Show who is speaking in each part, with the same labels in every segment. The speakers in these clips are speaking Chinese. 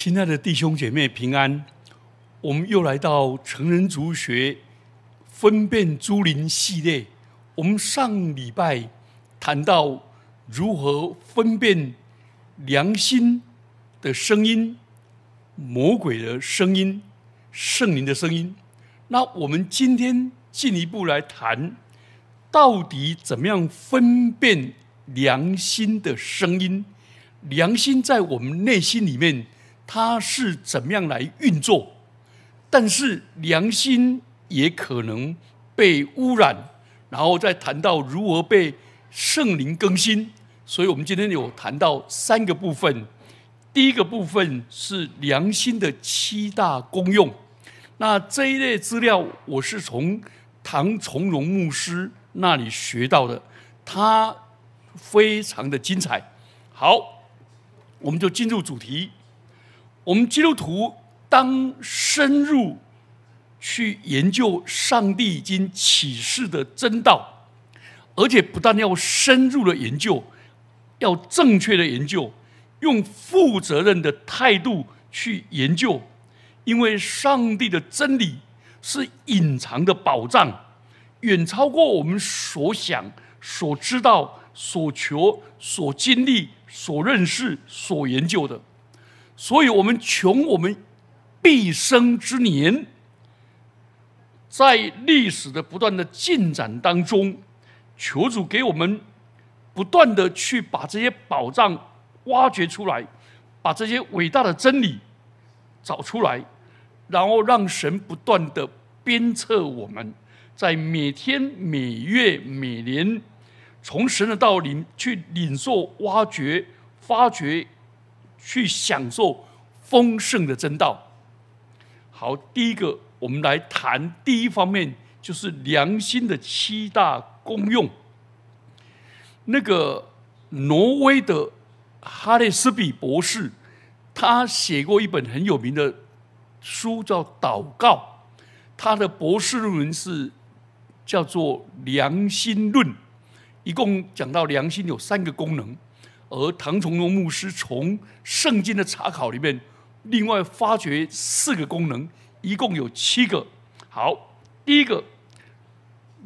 Speaker 1: 亲爱的弟兄姐妹平安，我们又来到成人族学分辨诸灵系列。我们上礼拜谈到如何分辨良心的声音、魔鬼的声音、圣灵的声音。那我们今天进一步来谈，到底怎么样分辨良心的声音？良心在我们内心里面。它是怎么样来运作？但是良心也可能被污染，然后再谈到如何被圣灵更新。所以我们今天有谈到三个部分。第一个部分是良心的七大功用。那这一类资料我是从唐从容牧师那里学到的，他非常的精彩。好，我们就进入主题。我们基督徒当深入去研究上帝已经启示的真道，而且不但要深入的研究，要正确的研究，用负责任的态度去研究，因为上帝的真理是隐藏的宝藏，远超过我们所想、所知道、所求、所经历、所认识、所研究的。所以，我们穷我们毕生之年，在历史的不断的进展当中，求主给我们不断的去把这些宝藏挖掘出来，把这些伟大的真理找出来，然后让神不断的鞭策我们，在每天、每月、每年，从神的道理去领受、挖掘、发掘。去享受丰盛的真道。好，第一个，我们来谈第一方面，就是良心的七大功用。那个挪威的哈里斯比博士，他写过一本很有名的书，叫《祷告》。他的博士论文是叫做《良心论》，一共讲到良心有三个功能。而唐崇荣牧师从圣经的查考里面，另外发掘四个功能，一共有七个。好，第一个，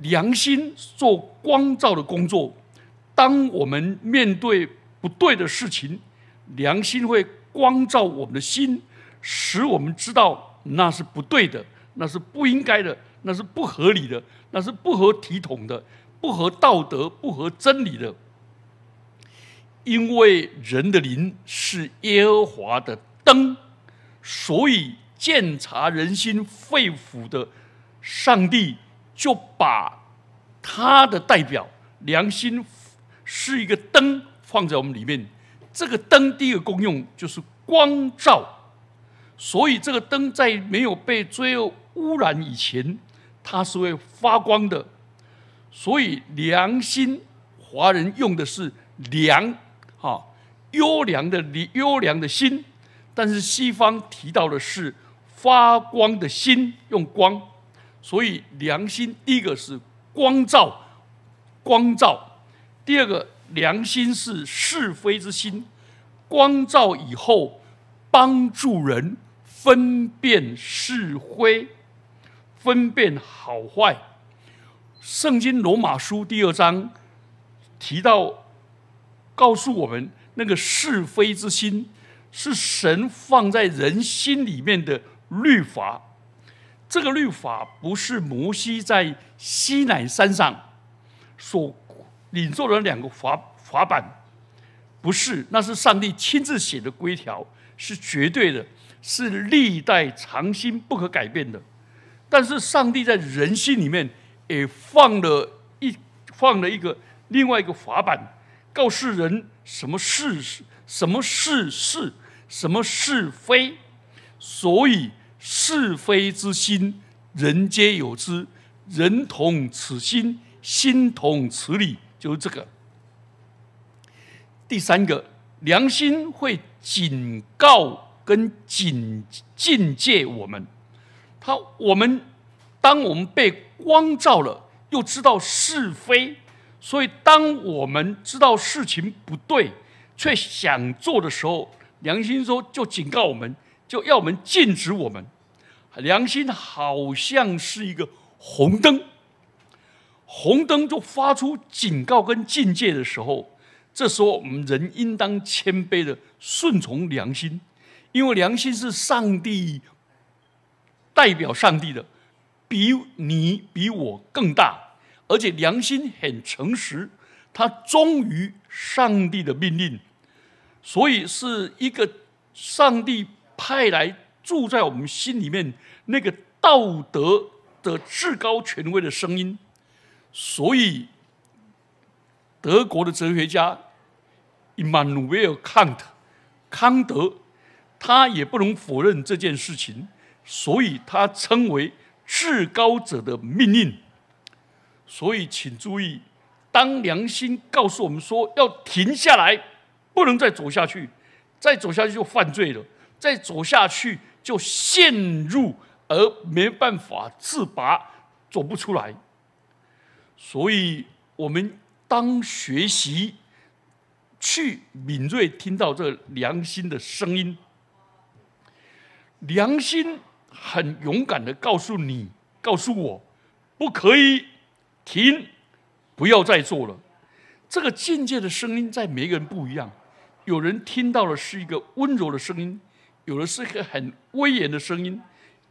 Speaker 1: 良心做光照的工作。当我们面对不对的事情，良心会光照我们的心，使我们知道那是不对的，那是不应该的，那是不合理的，那是不合体统的，不合道德，不合真理的。因为人的灵是耶和华的灯，所以鉴察人心肺腑的上帝就把他的代表良心是一个灯放在我们里面。这个灯第一个功用就是光照，所以这个灯在没有被罪恶污染以前，它是会发光的。所以良心，华人用的是良。啊，优良的优良的心，但是西方提到的是发光的心，用光，所以良心第一个是光照，光照；第二个良心是是非之心，光照以后帮助人分辨是非，分辨好坏。圣经罗马书第二章提到。告诉我们，那个是非之心是神放在人心里面的律法。这个律法不是摩西在西乃山上所领受的两个法法版，不是，那是上帝亲自写的规条，是绝对的，是历代常新不可改变的。但是上帝在人心里面也放了一放了一个另外一个法版。告诉人什么是什么是是，什么是非，所以是非之心，人皆有之。人同此心，心同此理，就是这个。第三个，良心会警告跟警警戒我们。他我们当我们被光照了，又知道是非。所以，当我们知道事情不对，却想做的时候，良心说就警告我们，就要我们禁止我们。良心好像是一个红灯，红灯就发出警告跟境界的时候，这时候我们人应当谦卑的顺从良心，因为良心是上帝代表上帝的，比你比我更大，而且良心很诚实，他忠于上帝的命令，所以是一个上帝派来。住在我们心里面那个道德的至高权威的声音，所以德国的哲学家伊曼努维尔·康特康德，他也不能否认这件事情，所以他称为至高者的命令。所以请注意，当良心告诉我们说要停下来，不能再走下去，再走下去就犯罪了，再走下去。就陷入而没办法自拔，走不出来。所以，我们当学习去敏锐听到这良心的声音，良心很勇敢的告诉你，告诉我，不可以停，不要再做了。这个境界的声音在每个人不一样，有人听到的是一个温柔的声音。有的是一个很威严的声音，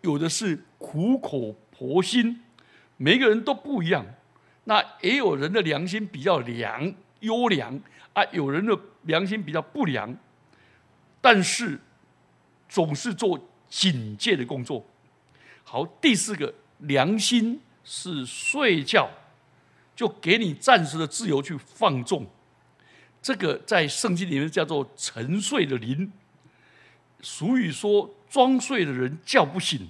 Speaker 1: 有的是苦口婆心，每个人都不一样。那也有人的良心比较良、优良啊，有人的良心比较不良，但是总是做警戒的工作。好，第四个良心是睡觉，就给你暂时的自由去放纵。这个在圣经里面叫做沉睡的灵。俗语说：“装睡的人叫不醒。”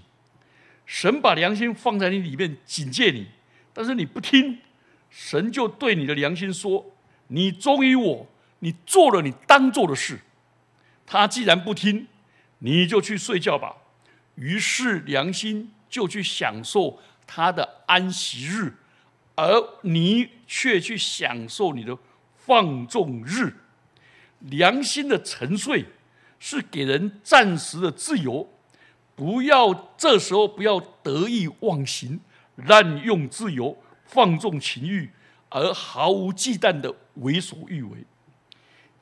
Speaker 1: 神把良心放在你里面警戒你，但是你不听，神就对你的良心说：“你忠于我，你做了你当做的事。”他既然不听，你就去睡觉吧。于是良心就去享受他的安息日，而你却去享受你的放纵日。良心的沉睡。是给人暂时的自由，不要这时候不要得意忘形，滥用自由，放纵情欲，而毫无忌惮的为所欲为。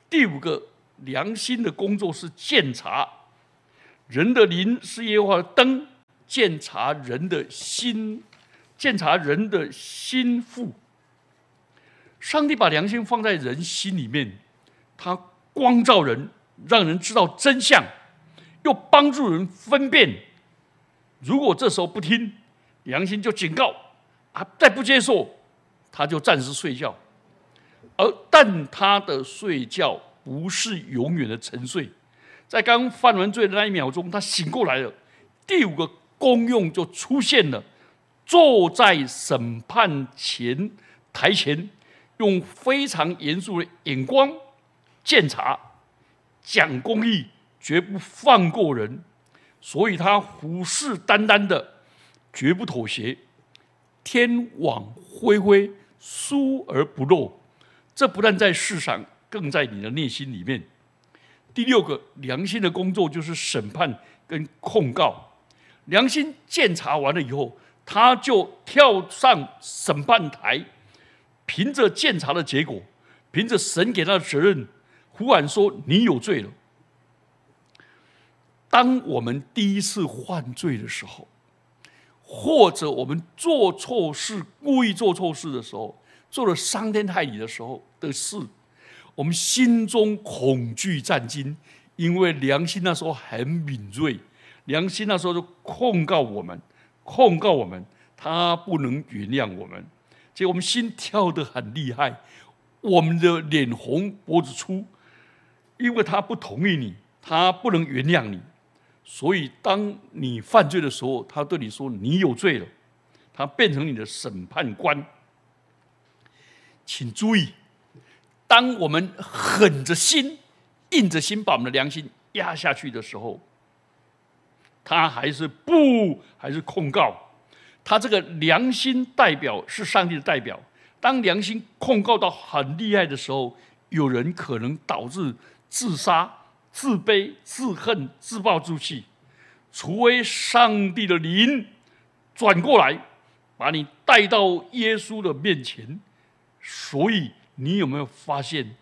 Speaker 1: 第五个良心的工作是鉴察，人的灵是耶和华的灯，鉴察人的心，鉴察人的心腹。上帝把良心放在人心里面，他光照人。让人知道真相，又帮助人分辨。如果这时候不听，良心就警告啊，再不接受，他就暂时睡觉。而但他的睡觉不是永远的沉睡，在刚犯完罪的那一秒钟，他醒过来了。第五个功用就出现了，坐在审判前台前，用非常严肃的眼光检查。讲公义，绝不放过人，所以他虎视眈眈的，绝不妥协。天网恢恢，疏而不漏。这不但在世上，更在你的内心里面。第六个良心的工作就是审判跟控告。良心检查完了以后，他就跳上审判台，凭着检查的结果，凭着神给他的责任。忽然说：“你有罪了。”当我们第一次犯罪的时候，或者我们做错事、故意做错事的时候，做了伤天害理的时候的事，我们心中恐惧战惊，因为良心那时候很敏锐，良心那时候就控告我们，控告我们，他不能原谅我们，结果我们心跳得很厉害，我们的脸红脖子粗。因为他不同意你，他不能原谅你，所以当你犯罪的时候，他对你说你有罪了，他变成你的审判官。请注意，当我们狠着心、硬着心把我们的良心压下去的时候，他还是不还是控告？他这个良心代表是上帝的代表。当良心控告到很厉害的时候，有人可能导致。自杀自卑、自恨、自暴自弃，除非上帝的灵转过来，把你带到耶稣的面前。所以，你有没有发现，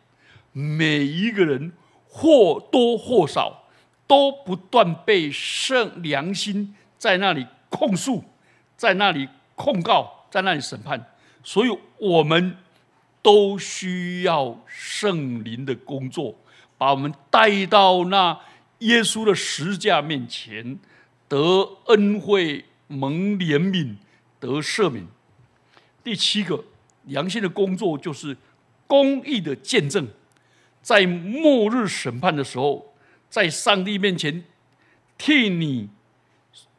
Speaker 1: 每一个人或多或少都不断被圣良心在那里控诉，在那里控告，在那里审判。所以，我们都需要圣灵的工作，把我们带到那耶稣的十架面前，得恩惠、蒙怜悯、得赦免。第七个良心的工作就是公义的见证，在末日审判的时候，在上帝面前替你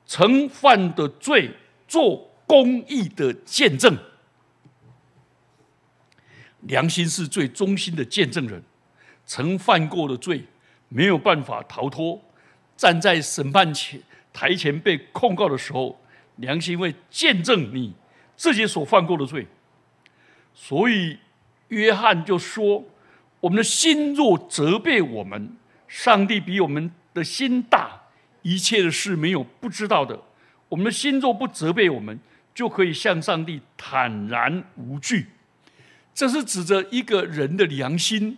Speaker 1: 曾犯的罪做公义的见证。良心是最忠心的见证人，曾犯过的罪没有办法逃脱。站在审判前台前被控告的时候，良心会见证你自己所犯过的罪。所以约翰就说：“我们的心若责备我们，上帝比我们的心大，一切的事没有不知道的。我们的心若不责备我们，就可以向上帝坦然无惧。”这是指着一个人的良心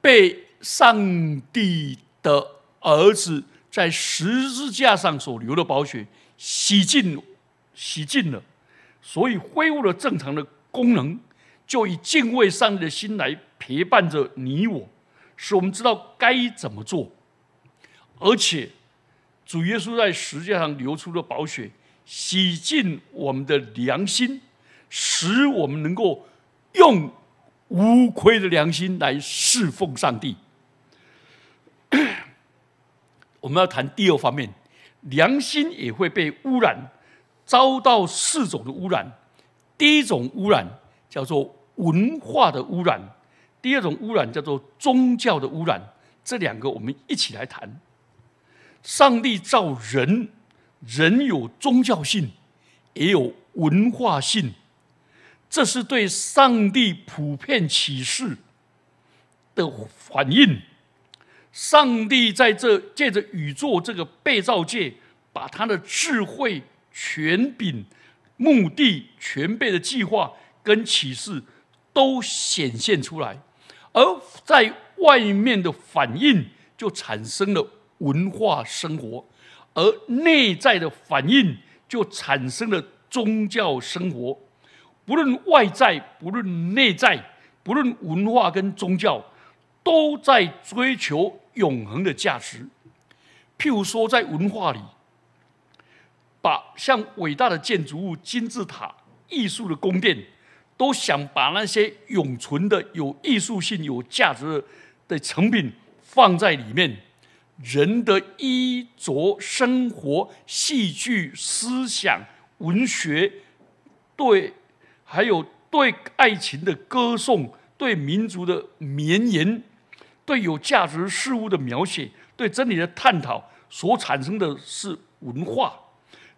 Speaker 1: 被上帝的儿子在十字架上所流的宝血洗净、洗净了，所以恢复了正常的功能，就以敬畏上帝的心来陪伴着你我，使我们知道该怎么做。而且，主耶稣在十字架上流出的宝血洗净我们的良心，使我们能够。用无愧的良心来侍奉上帝。我们要谈第二方面，良心也会被污染，遭到四种的污染。第一种污染叫做文化的污染，第二种污染叫做宗教的污染。这两个我们一起来谈。上帝造人，人有宗教性，也有文化性。这是对上帝普遍启示的反应。上帝在这借着宇宙这个被造界，把他的智慧、权柄、目的、全备的计划跟启示都显现出来，而在外面的反应就产生了文化生活，而内在的反应就产生了宗教生活。不论外在，不论内在，不论文化跟宗教，都在追求永恒的价值。譬如说，在文化里，把像伟大的建筑物、金字塔、艺术的宫殿，都想把那些永存的、有艺术性、有价值的成品放在里面。人的衣着、生活、戏剧、思想、文学，对。还有对爱情的歌颂，对民族的绵延，对有价值事物的描写，对真理的探讨，所产生的是文化。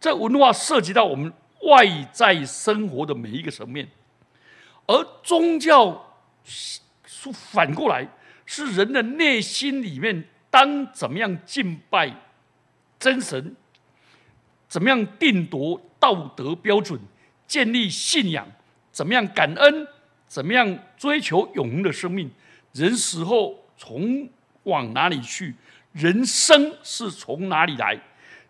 Speaker 1: 这文化涉及到我们外在生活的每一个层面，而宗教是反过来，是人的内心里面当怎么样敬拜真神，怎么样定夺道德标准，建立信仰。怎么样感恩？怎么样追求永恒的生命？人死后从往哪里去？人生是从哪里来？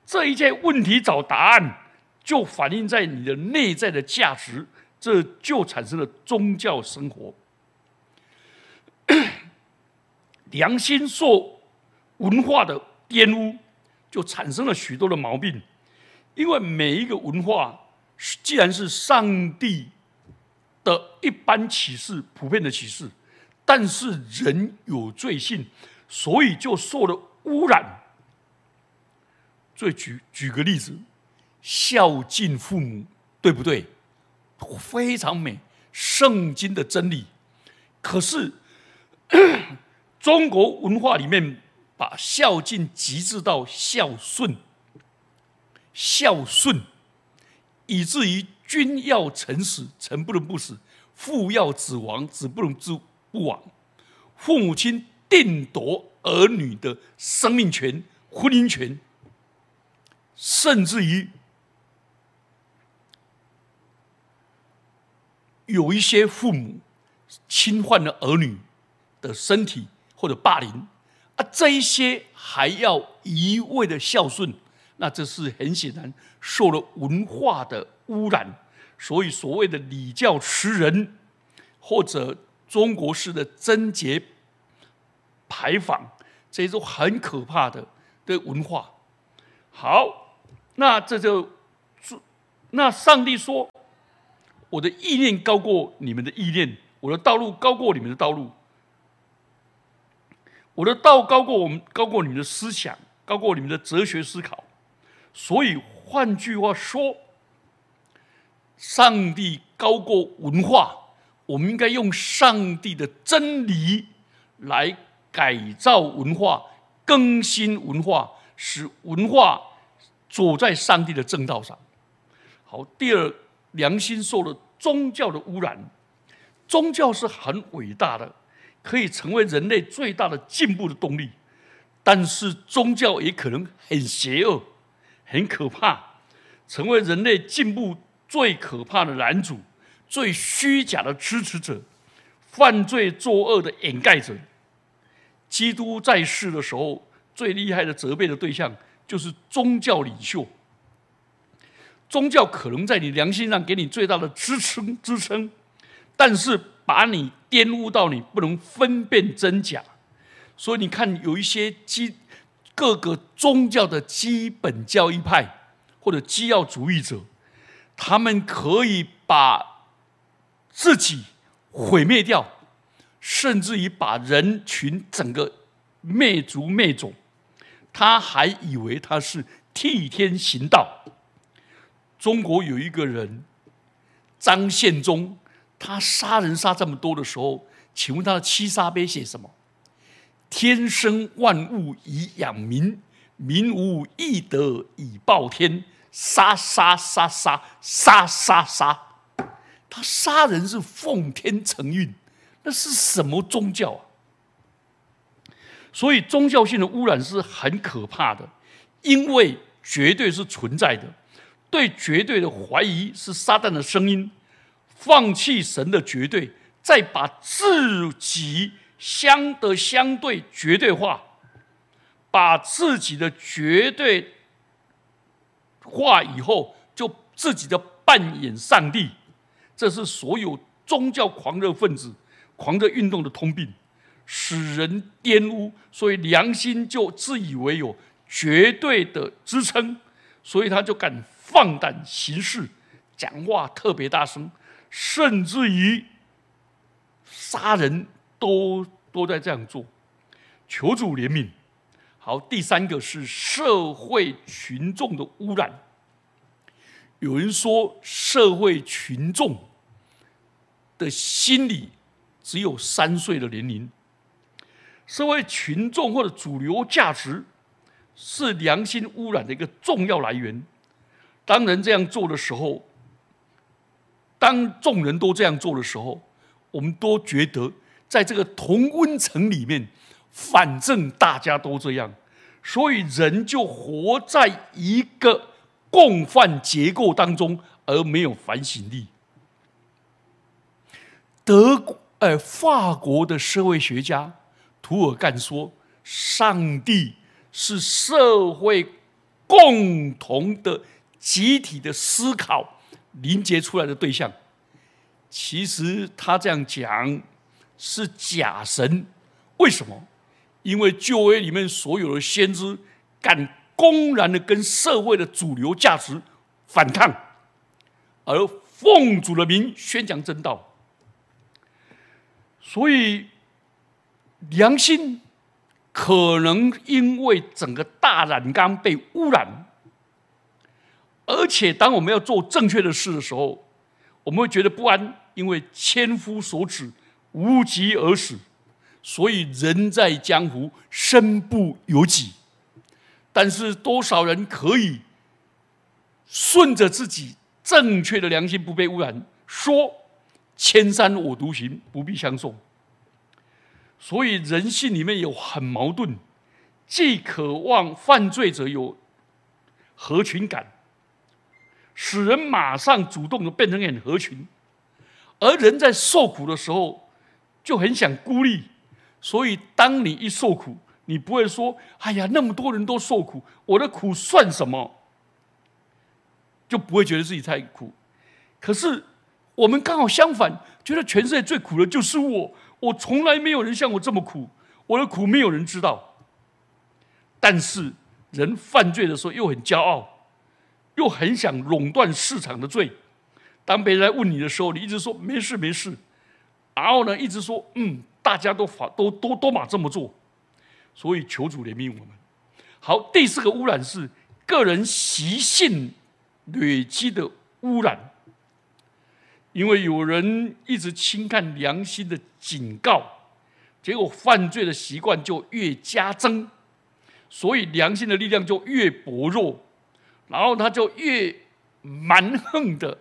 Speaker 1: 这一切问题找答案，就反映在你的内在的价值，这就产生了宗教生活。良心受文化的玷污，就产生了许多的毛病。因为每一个文化，既然是上帝。的一般启示，普遍的启示，但是人有罪性，所以就受了污染。最举举个例子，孝敬父母，对不对？非常美，圣经的真理。可是 中国文化里面把孝敬极致到孝顺，孝顺，以至于。君要臣死，臣不能不死；父要子亡，子不能不不亡。父母亲定夺儿女的生命权、婚姻权，甚至于有一些父母侵犯了儿女的身体或者霸凌啊，这一些还要一味的孝顺，那这是很显然受了文化的污染。所以，所谓的礼教吃人，或者中国式的贞节牌坊，这种很可怕的的文化。好，那这就，那上帝说，我的意念高过你们的意念，我的道路高过你们的道路，我的道高过我们，高过你们的思想，高过你们的哲学思考。所以，换句话说。上帝高过文化，我们应该用上帝的真理来改造文化、更新文化，使文化走在上帝的正道上。好，第二，良心受了宗教的污染，宗教是很伟大的，可以成为人类最大的进步的动力，但是宗教也可能很邪恶、很可怕，成为人类进步。最可怕的男主，最虚假的支持者，犯罪作恶的掩盖者。基督在世的时候，最厉害的责备的对象就是宗教领袖。宗教可能在你良心上给你最大的支撑支撑，但是把你玷污到你不能分辨真假。所以你看，有一些基各个宗教的基本教义派或者基要主义者。他们可以把自己毁灭掉，甚至于把人群整个灭族灭种。他还以为他是替天行道。中国有一个人张献忠，他杀人杀这么多的时候，请问他的七杀碑写什么？天生万物以养民，民无义德以报天。杀杀杀杀杀杀杀！他杀人是奉天承运，那是什么宗教啊？所以宗教性的污染是很可怕的，因为绝对是存在的。对绝对的怀疑是撒旦的声音，放弃神的绝对，再把自己相的相对绝对化，把自己的绝对。化以后，就自己的扮演上帝，这是所有宗教狂热分子、狂热运动的通病，使人玷污，所以良心就自以为有绝对的支撑，所以他就敢放胆行事，讲话特别大声，甚至于杀人都都在这样做，求主怜悯。好，第三个是社会群众的污染。有人说，社会群众的心理只有三岁的年龄。社会群众或者主流价值是良心污染的一个重要来源。当人这样做的时候，当众人都这样做的时候，我们都觉得在这个同温层里面。反正大家都这样，所以人就活在一个共犯结构当中，而没有反省力。德国，呃，法国的社会学家图尔干说：“上帝是社会共同的集体的思考凝结出来的对象。”其实他这样讲是假神，为什么？因为旧约里面所有的先知敢公然的跟社会的主流价值反抗，而奉主的名宣讲真道，所以良心可能因为整个大染缸被污染，而且当我们要做正确的事的时候，我们会觉得不安，因为千夫所指，无疾而死。所以人在江湖，身不由己。但是多少人可以顺着自己正确的良心，不被污染，说千山我独行，不必相送。所以人性里面有很矛盾，既渴望犯罪者有合群感，使人马上主动的变成很合群，而人在受苦的时候就很想孤立，所以当你一受苦，你不会说：“哎呀，那么多人都受苦，我的苦算什么？”就不会觉得自己太苦。可是我们刚好相反，觉得全世界最苦的就是我。我从来没有人像我这么苦，我的苦没有人知道。但是人犯罪的时候又很骄傲，又很想垄断市场的罪。当别人来问你的时候，你一直说没事没事，然后呢，一直说嗯，大家都法都都都嘛这么做。所以求主怜悯我们。好，第四个污染是个人习性累积的污染。因为有人一直轻看良心的警告，结果犯罪的习惯就越加增，所以良心的力量就越薄弱，然后他就越蛮横的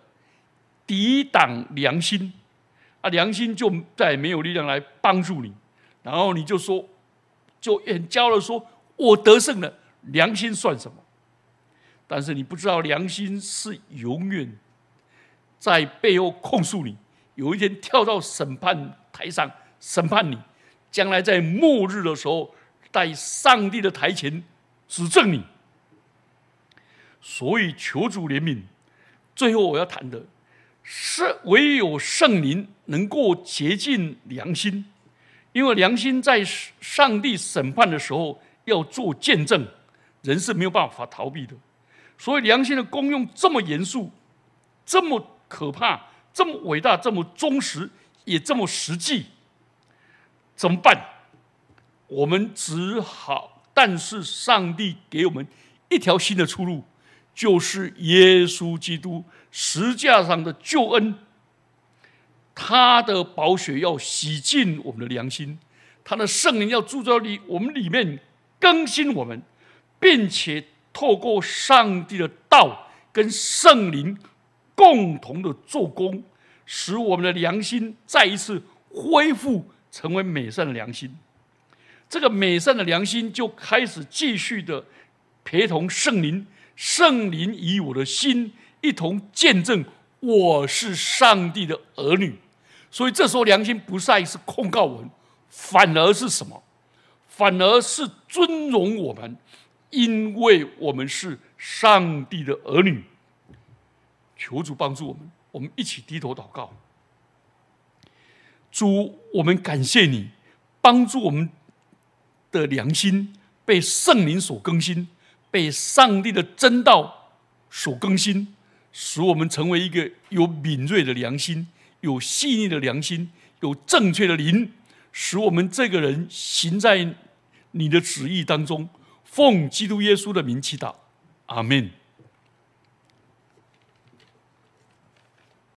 Speaker 1: 抵挡良心，啊，良心就再也没有力量来帮助你，然后你就说，就很骄傲的说，我得胜了，良心算什么？但是你不知道，良心是永远。在背后控诉你，有一天跳到审判台上审判你，将来在末日的时候，在上帝的台前指证你。所以求主怜悯。最后我要谈的是，唯有圣灵能够洁净良心，因为良心在上帝审判的时候要做见证，人是没有办法逃避的。所以良心的功用这么严肃，这么。可怕，这么伟大，这么忠实，也这么实际，怎么办？我们只好，但是上帝给我们一条新的出路，就是耶稣基督十架上的救恩，他的宝血要洗净我们的良心，他的圣灵要住在里我们里面更新我们，并且透过上帝的道跟圣灵。共同的做工，使我们的良心再一次恢复成为美善的良心。这个美善的良心就开始继续的陪同圣灵，圣灵以我的心一同见证我是上帝的儿女。所以这时候良心不再是控告我们，反而是什么？反而是尊荣我们，因为我们是上帝的儿女。求主帮助我们，我们一起低头祷告。主，我们感谢你，帮助我们的良心被圣灵所更新，被上帝的真道所更新，使我们成为一个有敏锐的良心、有细腻的良心、有正确的灵，使我们这个人行在你的旨意当中。奉基督耶稣的名祈祷，阿门。